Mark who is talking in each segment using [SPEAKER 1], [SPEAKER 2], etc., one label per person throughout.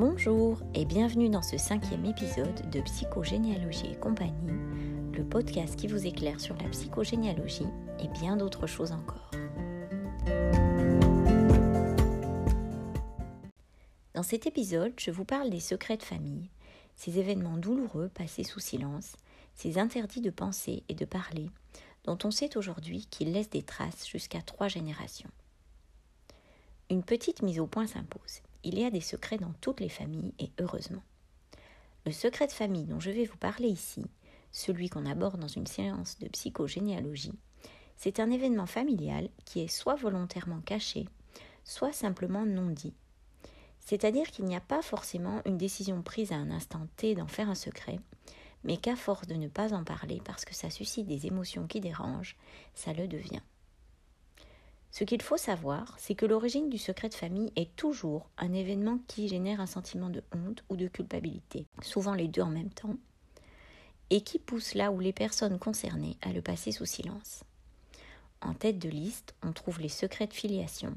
[SPEAKER 1] Bonjour et bienvenue dans ce cinquième épisode de Psychogénéalogie et compagnie, le podcast qui vous éclaire sur la psychogénéalogie et bien d'autres choses encore. Dans cet épisode, je vous parle des secrets de famille, ces événements douloureux passés sous silence, ces interdits de penser et de parler, dont on sait aujourd'hui qu'ils laissent des traces jusqu'à trois générations. Une petite mise au point s'impose. Il y a des secrets dans toutes les familles et heureusement. Le secret de famille dont je vais vous parler ici, celui qu'on aborde dans une séance de psychogénéalogie, c'est un événement familial qui est soit volontairement caché, soit simplement non dit. C'est-à-dire qu'il n'y a pas forcément une décision prise à un instant T d'en faire un secret, mais qu'à force de ne pas en parler parce que ça suscite des émotions qui dérangent, ça le devient. Ce qu'il faut savoir, c'est que l'origine du secret de famille est toujours un événement qui génère un sentiment de honte ou de culpabilité, souvent les deux en même temps, et qui pousse là où les personnes concernées à le passer sous silence. En tête de liste, on trouve les secrets de filiation,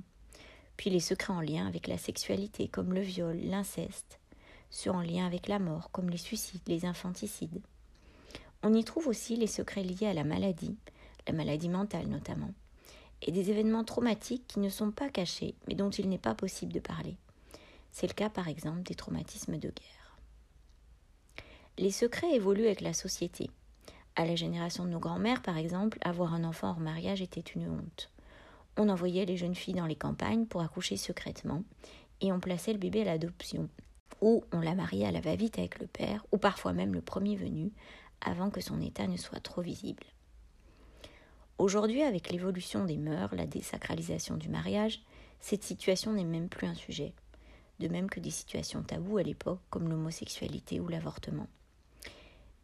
[SPEAKER 1] puis les secrets en lien avec la sexualité comme le viol, l'inceste, ceux en lien avec la mort comme les suicides, les infanticides. On y trouve aussi les secrets liés à la maladie, la maladie mentale notamment, et des événements traumatiques qui ne sont pas cachés, mais dont il n'est pas possible de parler. C'est le cas par exemple des traumatismes de guerre. Les secrets évoluent avec la société. À la génération de nos grands-mères, par exemple, avoir un enfant hors mariage était une honte. On envoyait les jeunes filles dans les campagnes pour accoucher secrètement, et on plaçait le bébé à l'adoption, ou on la mariait à la va-vite avec le père, ou parfois même le premier venu, avant que son état ne soit trop visible. Aujourd'hui, avec l'évolution des mœurs, la désacralisation du mariage, cette situation n'est même plus un sujet, de même que des situations taboues à l'époque comme l'homosexualité ou l'avortement.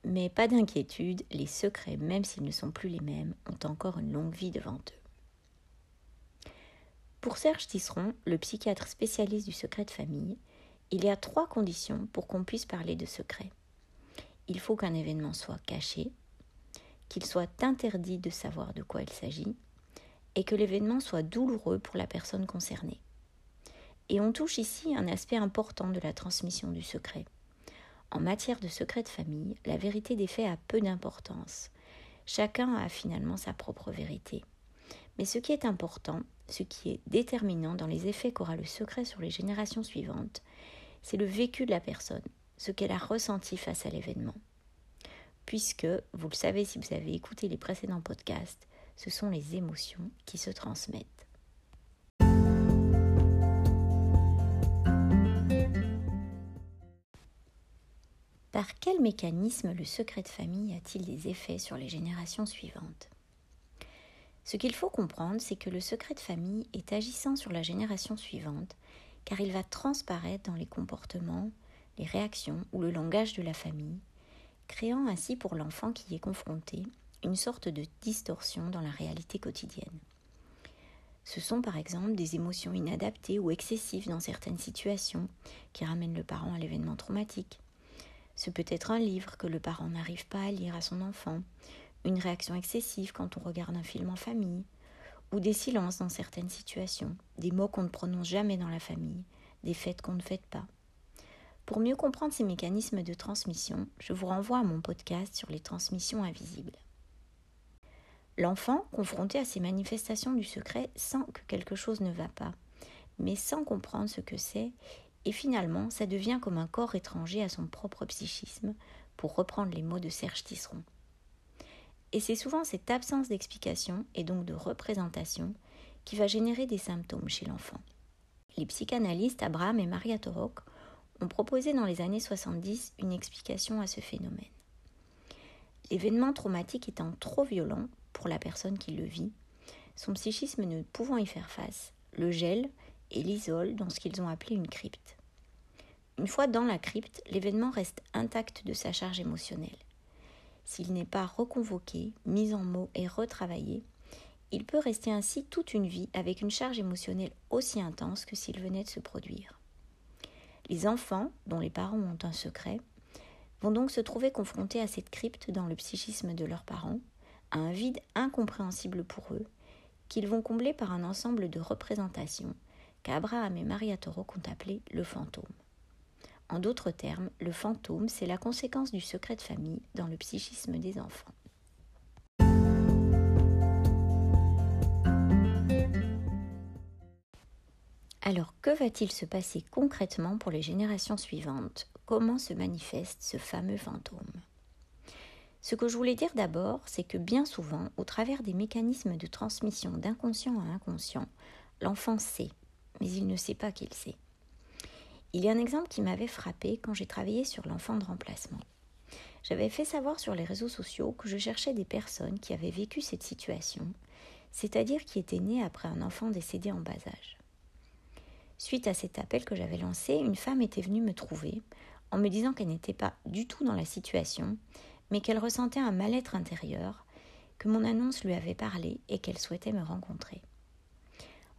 [SPEAKER 1] Mais pas d'inquiétude, les secrets, même s'ils ne sont plus les mêmes, ont encore une longue vie devant eux. Pour Serge Tisseron, le psychiatre spécialiste du secret de famille, il y a trois conditions pour qu'on puisse parler de secret. Il faut qu'un événement soit caché, qu'il soit interdit de savoir de quoi il s'agit et que l'événement soit douloureux pour la personne concernée. Et on touche ici un aspect important de la transmission du secret. En matière de secret de famille, la vérité des faits a peu d'importance. Chacun a finalement sa propre vérité. Mais ce qui est important, ce qui est déterminant dans les effets qu'aura le secret sur les générations suivantes, c'est le vécu de la personne, ce qu'elle a ressenti face à l'événement puisque, vous le savez si vous avez écouté les précédents podcasts, ce sont les émotions qui se transmettent. Par quel mécanisme le secret de famille a-t-il des effets sur les générations suivantes? Ce qu'il faut comprendre, c'est que le secret de famille est agissant sur la génération suivante, car il va transparaître dans les comportements, les réactions ou le langage de la famille, créant ainsi pour l'enfant qui y est confronté une sorte de distorsion dans la réalité quotidienne. Ce sont par exemple des émotions inadaptées ou excessives dans certaines situations qui ramènent le parent à l'événement traumatique. Ce peut être un livre que le parent n'arrive pas à lire à son enfant, une réaction excessive quand on regarde un film en famille, ou des silences dans certaines situations, des mots qu'on ne prononce jamais dans la famille, des fêtes qu'on ne fête pas. Pour mieux comprendre ces mécanismes de transmission, je vous renvoie à mon podcast sur les transmissions invisibles. L'enfant, confronté à ces manifestations du secret, sent que quelque chose ne va pas, mais sans comprendre ce que c'est, et finalement ça devient comme un corps étranger à son propre psychisme, pour reprendre les mots de Serge Tisseron. Et c'est souvent cette absence d'explication et donc de représentation qui va générer des symptômes chez l'enfant. Les psychanalystes Abraham et Maria Torok ont proposé dans les années 70 une explication à ce phénomène. L'événement traumatique étant trop violent pour la personne qui le vit, son psychisme ne pouvant y faire face, le gèle et l'isole dans ce qu'ils ont appelé une crypte. Une fois dans la crypte, l'événement reste intact de sa charge émotionnelle. S'il n'est pas reconvoqué, mis en mots et retravaillé, il peut rester ainsi toute une vie avec une charge émotionnelle aussi intense que s'il venait de se produire. Les enfants, dont les parents ont un secret, vont donc se trouver confrontés à cette crypte dans le psychisme de leurs parents, à un vide incompréhensible pour eux, qu'ils vont combler par un ensemble de représentations qu'Abraham et Maria Toro ont appelé le fantôme. En d'autres termes, le fantôme, c'est la conséquence du secret de famille dans le psychisme des enfants. Alors, que va-t-il se passer concrètement pour les générations suivantes? Comment se manifeste ce fameux fantôme? Ce que je voulais dire d'abord, c'est que bien souvent, au travers des mécanismes de transmission d'inconscient à inconscient, l'enfant sait, mais il ne sait pas qu'il sait. Il y a un exemple qui m'avait frappé quand j'ai travaillé sur l'enfant de remplacement. J'avais fait savoir sur les réseaux sociaux que je cherchais des personnes qui avaient vécu cette situation, c'est-à-dire qui étaient nées après un enfant décédé en bas âge. Suite à cet appel que j'avais lancé, une femme était venue me trouver en me disant qu'elle n'était pas du tout dans la situation, mais qu'elle ressentait un mal-être intérieur, que mon annonce lui avait parlé et qu'elle souhaitait me rencontrer.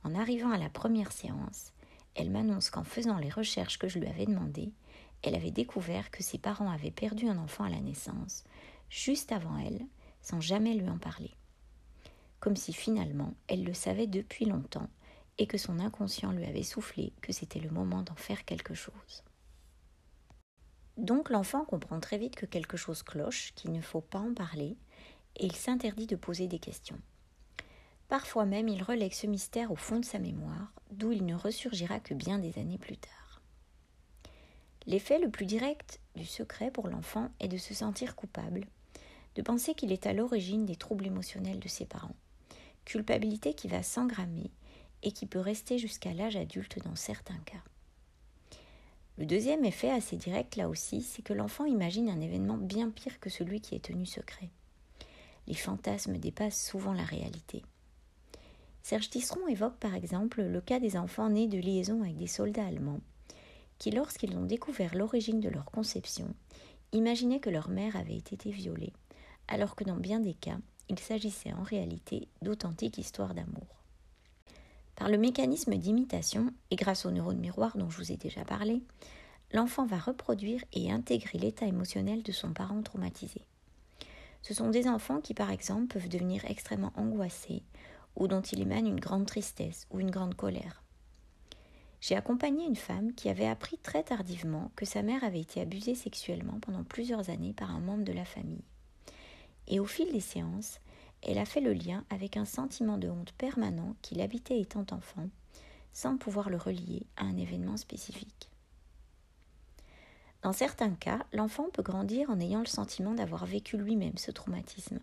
[SPEAKER 1] En arrivant à la première séance, elle m'annonce qu'en faisant les recherches que je lui avais demandées, elle avait découvert que ses parents avaient perdu un enfant à la naissance, juste avant elle, sans jamais lui en parler. Comme si finalement elle le savait depuis longtemps et que son inconscient lui avait soufflé que c'était le moment d'en faire quelque chose. Donc l'enfant comprend très vite que quelque chose cloche, qu'il ne faut pas en parler, et il s'interdit de poser des questions. Parfois même il relègue ce mystère au fond de sa mémoire, d'où il ne ressurgira que bien des années plus tard. L'effet le plus direct du secret pour l'enfant est de se sentir coupable, de penser qu'il est à l'origine des troubles émotionnels de ses parents, culpabilité qui va s'engrammer et qui peut rester jusqu'à l'âge adulte dans certains cas. Le deuxième effet assez direct là aussi, c'est que l'enfant imagine un événement bien pire que celui qui est tenu secret. Les fantasmes dépassent souvent la réalité. Serge Tisseron évoque par exemple le cas des enfants nés de liaison avec des soldats allemands, qui lorsqu'ils ont découvert l'origine de leur conception, imaginaient que leur mère avait été violée, alors que dans bien des cas, il s'agissait en réalité d'authentiques histoires d'amour. Par le mécanisme d'imitation, et grâce aux neurones miroirs dont je vous ai déjà parlé, l'enfant va reproduire et intégrer l'état émotionnel de son parent traumatisé. Ce sont des enfants qui, par exemple, peuvent devenir extrêmement angoissés ou dont il émane une grande tristesse ou une grande colère. J'ai accompagné une femme qui avait appris très tardivement que sa mère avait été abusée sexuellement pendant plusieurs années par un membre de la famille. Et au fil des séances, elle a fait le lien avec un sentiment de honte permanent qui l'habitait étant enfant, sans pouvoir le relier à un événement spécifique. Dans certains cas, l'enfant peut grandir en ayant le sentiment d'avoir vécu lui-même ce traumatisme.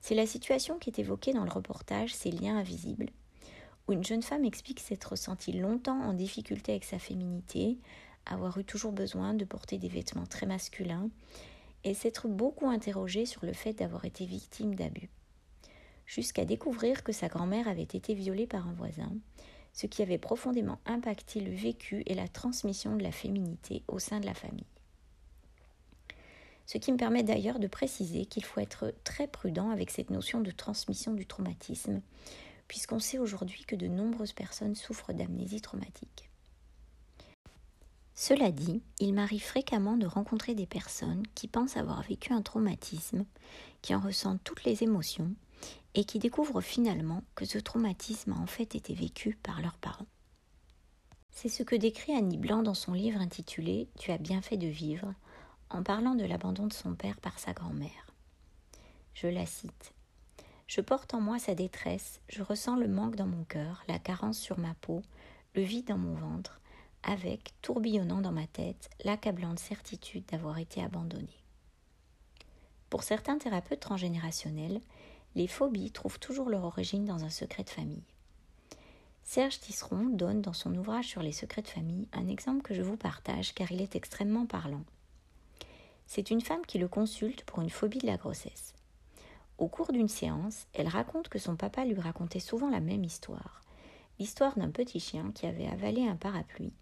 [SPEAKER 1] C'est la situation qui est évoquée dans le reportage Ces liens invisibles, où une jeune femme explique s'être ressentie longtemps en difficulté avec sa féminité, avoir eu toujours besoin de porter des vêtements très masculins et s'être beaucoup interrogée sur le fait d'avoir été victime d'abus, jusqu'à découvrir que sa grand-mère avait été violée par un voisin, ce qui avait profondément impacté le vécu et la transmission de la féminité au sein de la famille. Ce qui me permet d'ailleurs de préciser qu'il faut être très prudent avec cette notion de transmission du traumatisme, puisqu'on sait aujourd'hui que de nombreuses personnes souffrent d'amnésie traumatique. Cela dit, il m'arrive fréquemment de rencontrer des personnes qui pensent avoir vécu un traumatisme, qui en ressentent toutes les émotions et qui découvrent finalement que ce traumatisme a en fait été vécu par leurs parents. C'est ce que décrit Annie Blanc dans son livre intitulé Tu as bien fait de vivre, en parlant de l'abandon de son père par sa grand-mère. Je la cite. Je porte en moi sa détresse, je ressens le manque dans mon cœur, la carence sur ma peau, le vide dans mon ventre, avec, tourbillonnant dans ma tête, l'accablante certitude d'avoir été abandonnée. Pour certains thérapeutes transgénérationnels, les phobies trouvent toujours leur origine dans un secret de famille. Serge Tisseron donne dans son ouvrage sur les secrets de famille un exemple que je vous partage car il est extrêmement parlant. C'est une femme qui le consulte pour une phobie de la grossesse. Au cours d'une séance, elle raconte que son papa lui racontait souvent la même histoire, l'histoire d'un petit chien qui avait avalé un parapluie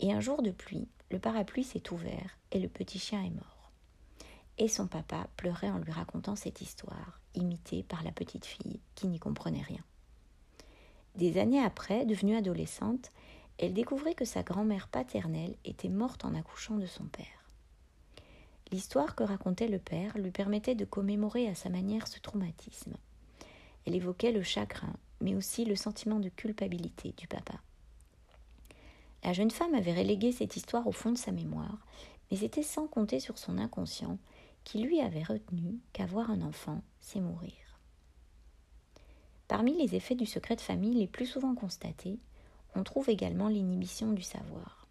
[SPEAKER 1] et un jour de pluie, le parapluie s'est ouvert et le petit chien est mort. Et son papa pleurait en lui racontant cette histoire, imitée par la petite fille qui n'y comprenait rien. Des années après, devenue adolescente, elle découvrait que sa grand-mère paternelle était morte en accouchant de son père. L'histoire que racontait le père lui permettait de commémorer à sa manière ce traumatisme. Elle évoquait le chagrin, mais aussi le sentiment de culpabilité du papa. La jeune femme avait relégué cette histoire au fond de sa mémoire, mais c'était sans compter sur son inconscient qui lui avait retenu qu'avoir un enfant, c'est mourir. Parmi les effets du secret de famille les plus souvent constatés, on trouve également l'inhibition du savoir.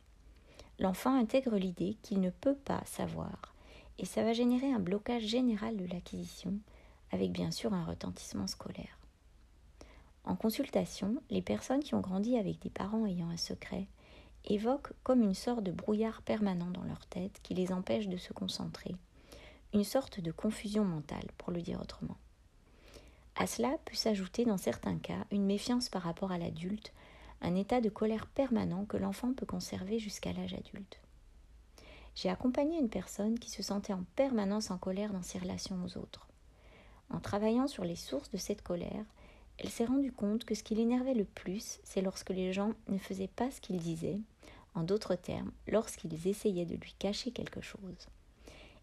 [SPEAKER 1] L'enfant intègre l'idée qu'il ne peut pas savoir, et ça va générer un blocage général de l'acquisition, avec bien sûr un retentissement scolaire. En consultation, les personnes qui ont grandi avec des parents ayant un secret évoquent comme une sorte de brouillard permanent dans leur tête qui les empêche de se concentrer, une sorte de confusion mentale, pour le dire autrement. À cela peut s'ajouter dans certains cas une méfiance par rapport à l'adulte, un état de colère permanent que l'enfant peut conserver jusqu'à l'âge adulte. J'ai accompagné une personne qui se sentait en permanence en colère dans ses relations aux autres. En travaillant sur les sources de cette colère, elle s'est rendue compte que ce qui l'énervait le plus, c'est lorsque les gens ne faisaient pas ce qu'ils disaient, en d'autres termes, lorsqu'ils essayaient de lui cacher quelque chose.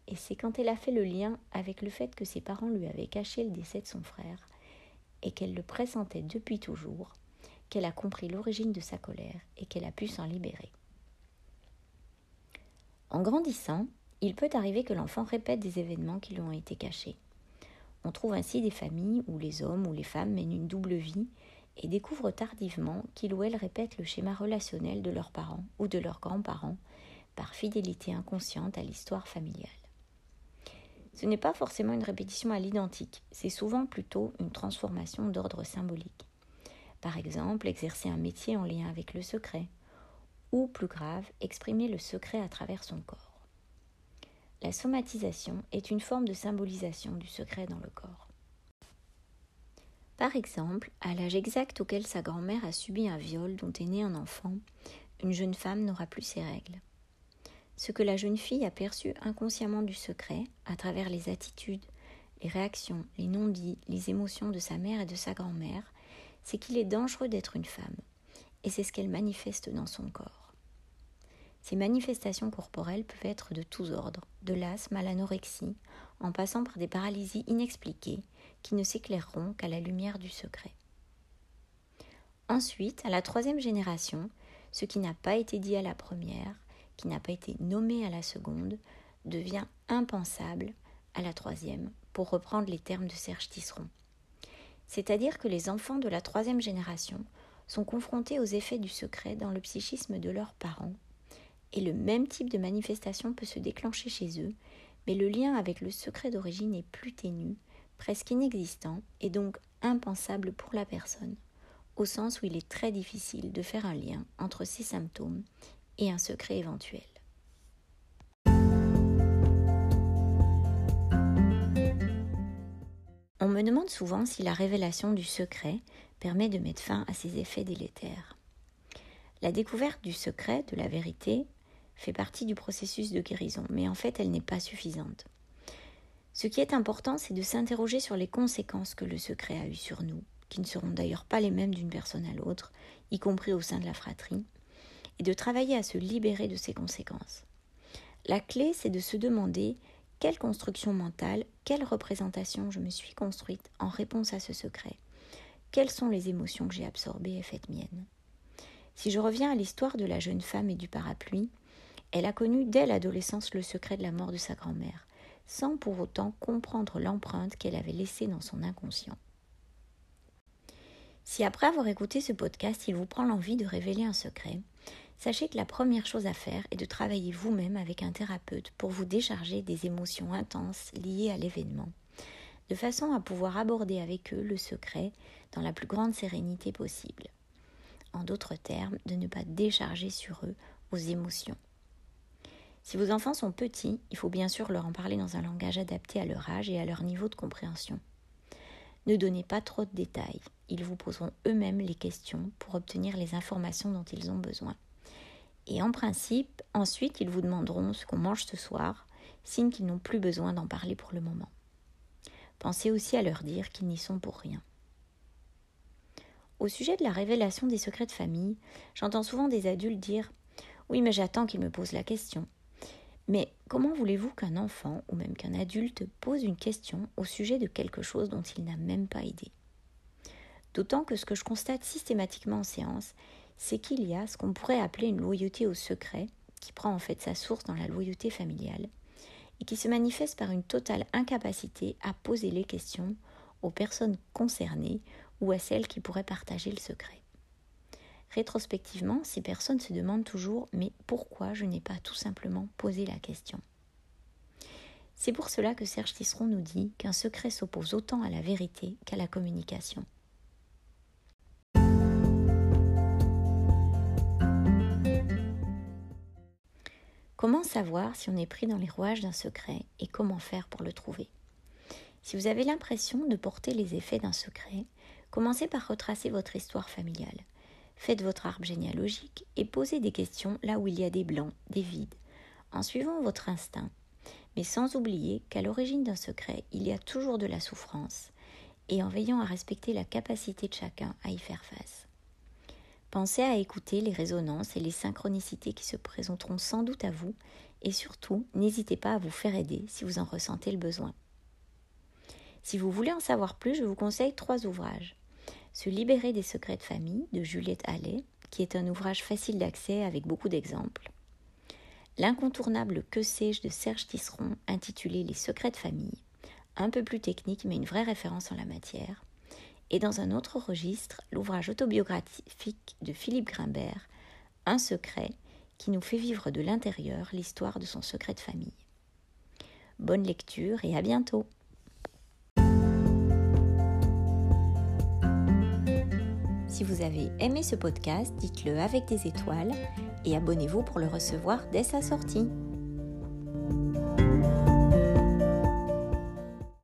[SPEAKER 1] Et c'est quand elle a fait le lien avec le fait que ses parents lui avaient caché le décès de son frère, et qu'elle le pressentait depuis toujours, qu'elle a compris l'origine de sa colère et qu'elle a pu s'en libérer. En grandissant, il peut arriver que l'enfant répète des événements qui lui ont été cachés. On trouve ainsi des familles où les hommes ou les femmes mènent une double vie et découvrent tardivement qu'ils ou elles répètent le schéma relationnel de leurs parents ou de leurs grands-parents par fidélité inconsciente à l'histoire familiale. Ce n'est pas forcément une répétition à l'identique, c'est souvent plutôt une transformation d'ordre symbolique. Par exemple, exercer un métier en lien avec le secret, ou plus grave, exprimer le secret à travers son corps. La somatisation est une forme de symbolisation du secret dans le corps. Par exemple, à l'âge exact auquel sa grand-mère a subi un viol dont est né un enfant, une jeune femme n'aura plus ses règles. Ce que la jeune fille a perçu inconsciemment du secret, à travers les attitudes, les réactions, les non-dits, les émotions de sa mère et de sa grand-mère, c'est qu'il est dangereux d'être une femme, et c'est ce qu'elle manifeste dans son corps. Ces manifestations corporelles peuvent être de tous ordres, de l'asthme à l'anorexie, en passant par des paralysies inexpliquées qui ne s'éclaireront qu'à la lumière du secret. Ensuite, à la troisième génération, ce qui n'a pas été dit à la première, qui n'a pas été nommé à la seconde, devient impensable à la troisième, pour reprendre les termes de Serge Tisseron. C'est-à-dire que les enfants de la troisième génération sont confrontés aux effets du secret dans le psychisme de leurs parents et le même type de manifestation peut se déclencher chez eux, mais le lien avec le secret d'origine est plus ténu, presque inexistant et donc impensable pour la personne, au sens où il est très difficile de faire un lien entre ces symptômes et un secret éventuel. On me demande souvent si la révélation du secret permet de mettre fin à ces effets délétères. La découverte du secret, de la vérité, fait partie du processus de guérison, mais en fait elle n'est pas suffisante. Ce qui est important, c'est de s'interroger sur les conséquences que le secret a eues sur nous, qui ne seront d'ailleurs pas les mêmes d'une personne à l'autre, y compris au sein de la fratrie, et de travailler à se libérer de ces conséquences. La clé, c'est de se demander quelle construction mentale, quelle représentation je me suis construite en réponse à ce secret, quelles sont les émotions que j'ai absorbées et faites miennes? Si je reviens à l'histoire de la jeune femme et du parapluie, elle a connu dès l'adolescence le secret de la mort de sa grand-mère, sans pour autant comprendre l'empreinte qu'elle avait laissée dans son inconscient. Si après avoir écouté ce podcast, il vous prend l'envie de révéler un secret, sachez que la première chose à faire est de travailler vous-même avec un thérapeute pour vous décharger des émotions intenses liées à l'événement, de façon à pouvoir aborder avec eux le secret dans la plus grande sérénité possible. En d'autres termes, de ne pas décharger sur eux vos émotions. Si vos enfants sont petits, il faut bien sûr leur en parler dans un langage adapté à leur âge et à leur niveau de compréhension. Ne donnez pas trop de détails, ils vous poseront eux-mêmes les questions pour obtenir les informations dont ils ont besoin. Et en principe, ensuite, ils vous demanderont ce qu'on mange ce soir, signe qu'ils n'ont plus besoin d'en parler pour le moment. Pensez aussi à leur dire qu'ils n'y sont pour rien. Au sujet de la révélation des secrets de famille, j'entends souvent des adultes dire Oui, mais j'attends qu'ils me posent la question. Mais comment voulez-vous qu'un enfant ou même qu'un adulte pose une question au sujet de quelque chose dont il n'a même pas idée? D'autant que ce que je constate systématiquement en séance, c'est qu'il y a ce qu'on pourrait appeler une loyauté au secret, qui prend en fait sa source dans la loyauté familiale, et qui se manifeste par une totale incapacité à poser les questions aux personnes concernées ou à celles qui pourraient partager le secret. Rétrospectivement, ces personnes se demandent toujours mais pourquoi je n'ai pas tout simplement posé la question? C'est pour cela que Serge Tisseron nous dit qu'un secret s'oppose autant à la vérité qu'à la communication. Comment savoir si on est pris dans les rouages d'un secret et comment faire pour le trouver? Si vous avez l'impression de porter les effets d'un secret, commencez par retracer votre histoire familiale. Faites votre arbre généalogique et posez des questions là où il y a des blancs, des vides, en suivant votre instinct, mais sans oublier qu'à l'origine d'un secret, il y a toujours de la souffrance, et en veillant à respecter la capacité de chacun à y faire face. Pensez à écouter les résonances et les synchronicités qui se présenteront sans doute à vous et surtout, n'hésitez pas à vous faire aider si vous en ressentez le besoin. Si vous voulez en savoir plus, je vous conseille trois ouvrages. Se libérer des secrets de famille de Juliette Allais, qui est un ouvrage facile d'accès avec beaucoup d'exemples. L'incontournable Que sais-je de Serge Tisseron, intitulé Les secrets de famille, un peu plus technique mais une vraie référence en la matière et dans un autre registre, l'ouvrage autobiographique de Philippe Grimbert, Un secret, qui nous fait vivre de l'intérieur l'histoire de son secret de famille. Bonne lecture et à bientôt Si vous avez aimé ce podcast, dites-le avec des étoiles et abonnez-vous pour le recevoir dès sa sortie.